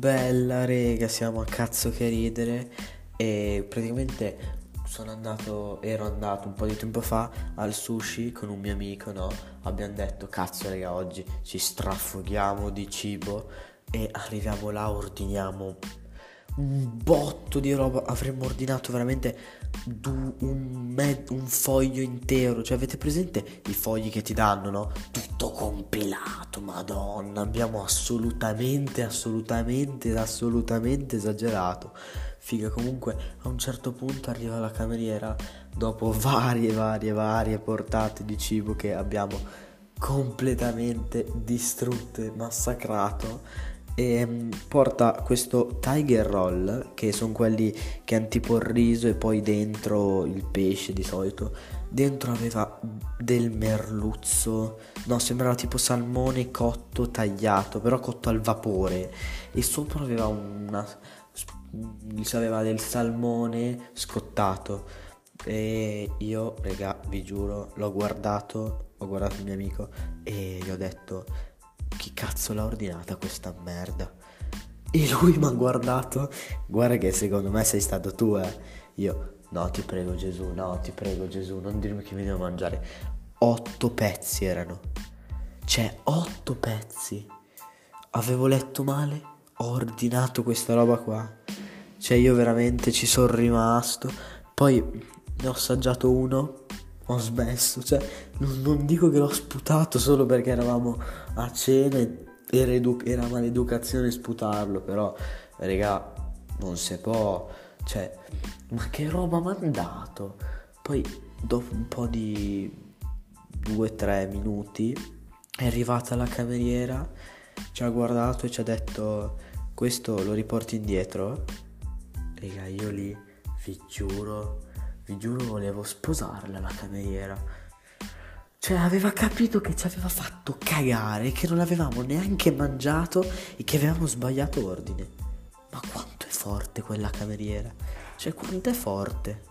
Bella rega, siamo a cazzo che ridere e praticamente sono andato, ero andato un po' di tempo fa al sushi con un mio amico, no? Abbiamo detto cazzo raga oggi ci strafoghiamo di cibo e arriviamo là, ordiniamo un botto di roba. Avremmo ordinato veramente du- un, me- un, foglio intero. Cioè, avete presente i fogli che ti danno, no? Tutto compilato, madonna. Abbiamo assolutamente, assolutamente, assolutamente esagerato. Figa, comunque a un certo punto arriva la cameriera dopo varie, varie, varie portate di cibo che abbiamo completamente distrutto e massacrato e mm, porta questo Tiger Roll, che sono quelli che hanno tipo il riso e poi dentro il pesce di solito. Dentro aveva del merluzzo, no, sembrava tipo salmone cotto tagliato, però cotto al vapore. E sopra aveva una. aveva del salmone scottato. E io, raga, vi giuro, l'ho guardato, ho guardato il mio amico e gli ho detto chi cazzo l'ha ordinata questa merda? E lui mi ha guardato, guarda che secondo me sei stato tu, eh. Io, no ti prego Gesù, no ti prego Gesù, non dirmi che mi devo mangiare. Otto pezzi erano. Cioè, otto pezzi. Avevo letto male, ho ordinato questa roba qua. Cioè, io veramente ci sono rimasto. Poi ne ho assaggiato uno ho smesso, cioè non, non, dico che l'ho sputato solo perché eravamo a cena e era, edu- era maleducazione sputarlo, però raga non si può, cioè ma che roba mandato? Poi dopo un po' di 2-3 minuti è arrivata la cameriera, ci ha guardato e ci ha detto questo lo riporti indietro? Raga io lì vi giuro vi giuro volevo sposarla la cameriera. Cioè aveva capito che ci aveva fatto cagare, che non avevamo neanche mangiato e che avevamo sbagliato ordine. Ma quanto è forte quella cameriera? Cioè quanto è forte?